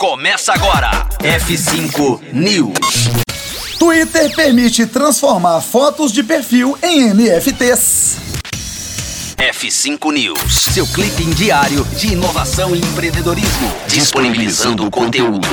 Começa agora. F5 News. Twitter permite transformar fotos de perfil em NFTs. F5 News, seu clipe diário de inovação e empreendedorismo, disponibilizando o conteúdo.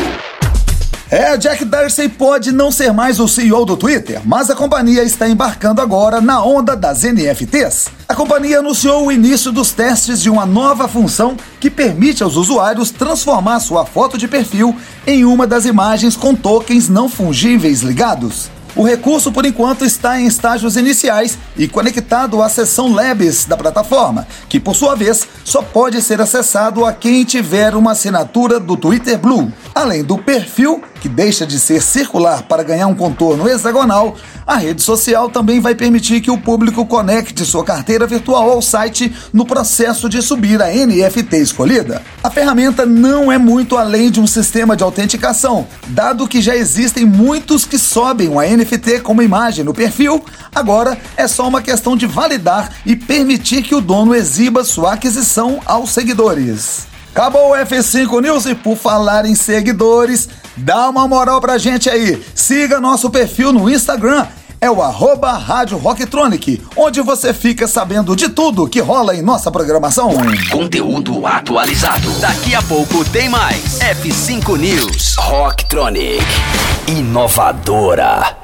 É, Jack Dorsey pode não ser mais o CEO do Twitter, mas a companhia está embarcando agora na onda das NFTs. A companhia anunciou o início dos testes de uma nova função que permite aos usuários transformar sua foto de perfil em uma das imagens com tokens não fungíveis ligados. O recurso, por enquanto, está em estágios iniciais e conectado à seção Labs da plataforma, que, por sua vez, só pode ser acessado a quem tiver uma assinatura do Twitter Blue. Além do perfil, que deixa de ser circular para ganhar um contorno hexagonal, a rede social também vai permitir que o público conecte sua carteira virtual ao site no processo de subir a NFT escolhida. A ferramenta não é muito além de um sistema de autenticação, dado que já existem muitos que sobem uma NFT como imagem no perfil, agora é só uma questão de validar e permitir que o dono exiba sua aquisição aos seguidores. Acabou o F5 News e por falar em seguidores, dá uma moral pra gente aí. Siga nosso perfil no Instagram, é o arroba Rádio Rocktronic, onde você fica sabendo de tudo que rola em nossa programação. Conteúdo atualizado. Daqui a pouco tem mais. F5 News. Rocktronic. Inovadora.